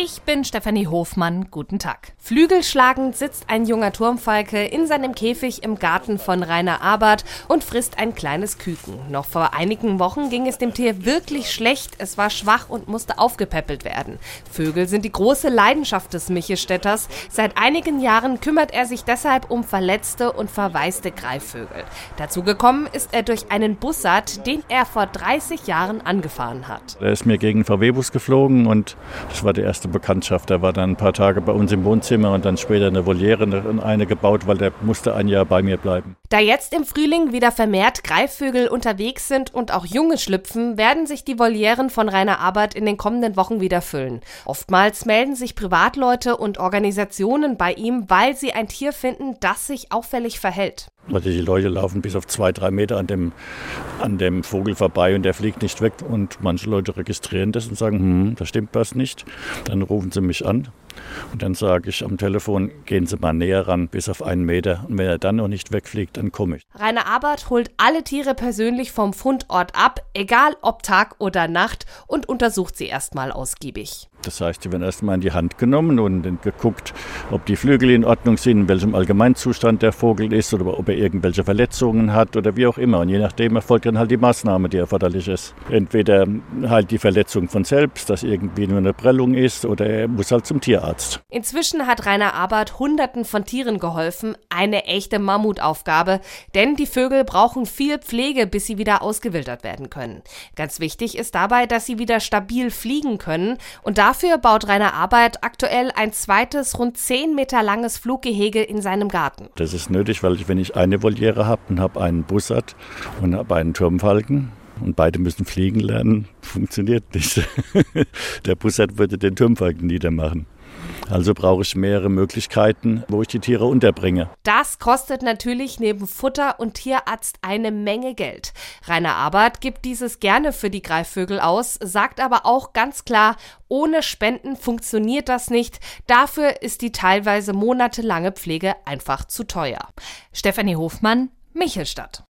Ich bin Stefanie Hofmann. Guten Tag. Flügelschlagend sitzt ein junger Turmfalke in seinem Käfig im Garten von Rainer Abert und frisst ein kleines Küken. Noch vor einigen Wochen ging es dem Tier wirklich schlecht. Es war schwach und musste aufgepäppelt werden. Vögel sind die große Leidenschaft des Michelstädters. Seit einigen Jahren kümmert er sich deshalb um verletzte und verwaiste Greifvögel. Dazu gekommen ist er durch einen Bussard, den er vor 30 Jahren angefahren hat. Er ist mir gegen VW-Bus geflogen und das war der erste erste Bekanntschaft. Er war dann ein paar Tage bei uns im Wohnzimmer und dann später eine Voliere eine gebaut, weil der musste ein Jahr bei mir bleiben. Da jetzt im Frühling wieder vermehrt Greifvögel unterwegs sind und auch Junge schlüpfen, werden sich die Volieren von Rainer Arbeit in den kommenden Wochen wieder füllen. Oftmals melden sich Privatleute und Organisationen bei ihm, weil sie ein Tier finden, das sich auffällig verhält. Die Leute laufen bis auf zwei, drei Meter an dem, an dem Vogel vorbei und der fliegt nicht weg. Und manche Leute registrieren das und sagen, hm, da stimmt was nicht. Dann rufen sie mich an und dann sage ich am Telefon, gehen Sie mal näher ran, bis auf einen Meter. Und wenn er dann noch nicht wegfliegt, dann komme ich. Rainer Abert holt alle Tiere persönlich vom Fundort ab, egal ob Tag oder Nacht, und untersucht sie erstmal ausgiebig. Das heißt, sie werden erstmal in die Hand genommen und geguckt, ob die Flügel in Ordnung sind, in welchem Allgemeinzustand der Vogel ist oder ob er irgendwelche Verletzungen hat oder wie auch immer. Und je nachdem erfolgt dann halt die Maßnahme, die erforderlich ist. Entweder halt die Verletzung von selbst, dass irgendwie nur eine Prellung ist, oder er muss halt zum Tierarzt. Inzwischen hat Rainer Abert Hunderten von Tieren geholfen. Eine echte Mammutaufgabe, denn die Vögel brauchen viel Pflege, bis sie wieder ausgewildert werden können. Ganz wichtig ist dabei, dass sie wieder stabil fliegen können. Und dafür baut Rainer Abert aktuell ein zweites, rund 10 Meter langes Fluggehege in seinem Garten. Das ist nötig, weil ich, wenn ich eine Voliere habe und habe einen Bussard und habe einen Turmfalken, und beide müssen fliegen lernen, funktioniert nicht. Der Bussard würde den Turmfalken niedermachen. Also brauche ich mehrere Möglichkeiten, wo ich die Tiere unterbringe. Das kostet natürlich neben Futter und Tierarzt eine Menge Geld. Rainer Abert gibt dieses gerne für die Greifvögel aus, sagt aber auch ganz klar, ohne Spenden funktioniert das nicht. Dafür ist die teilweise monatelange Pflege einfach zu teuer. Stefanie Hofmann, Michelstadt.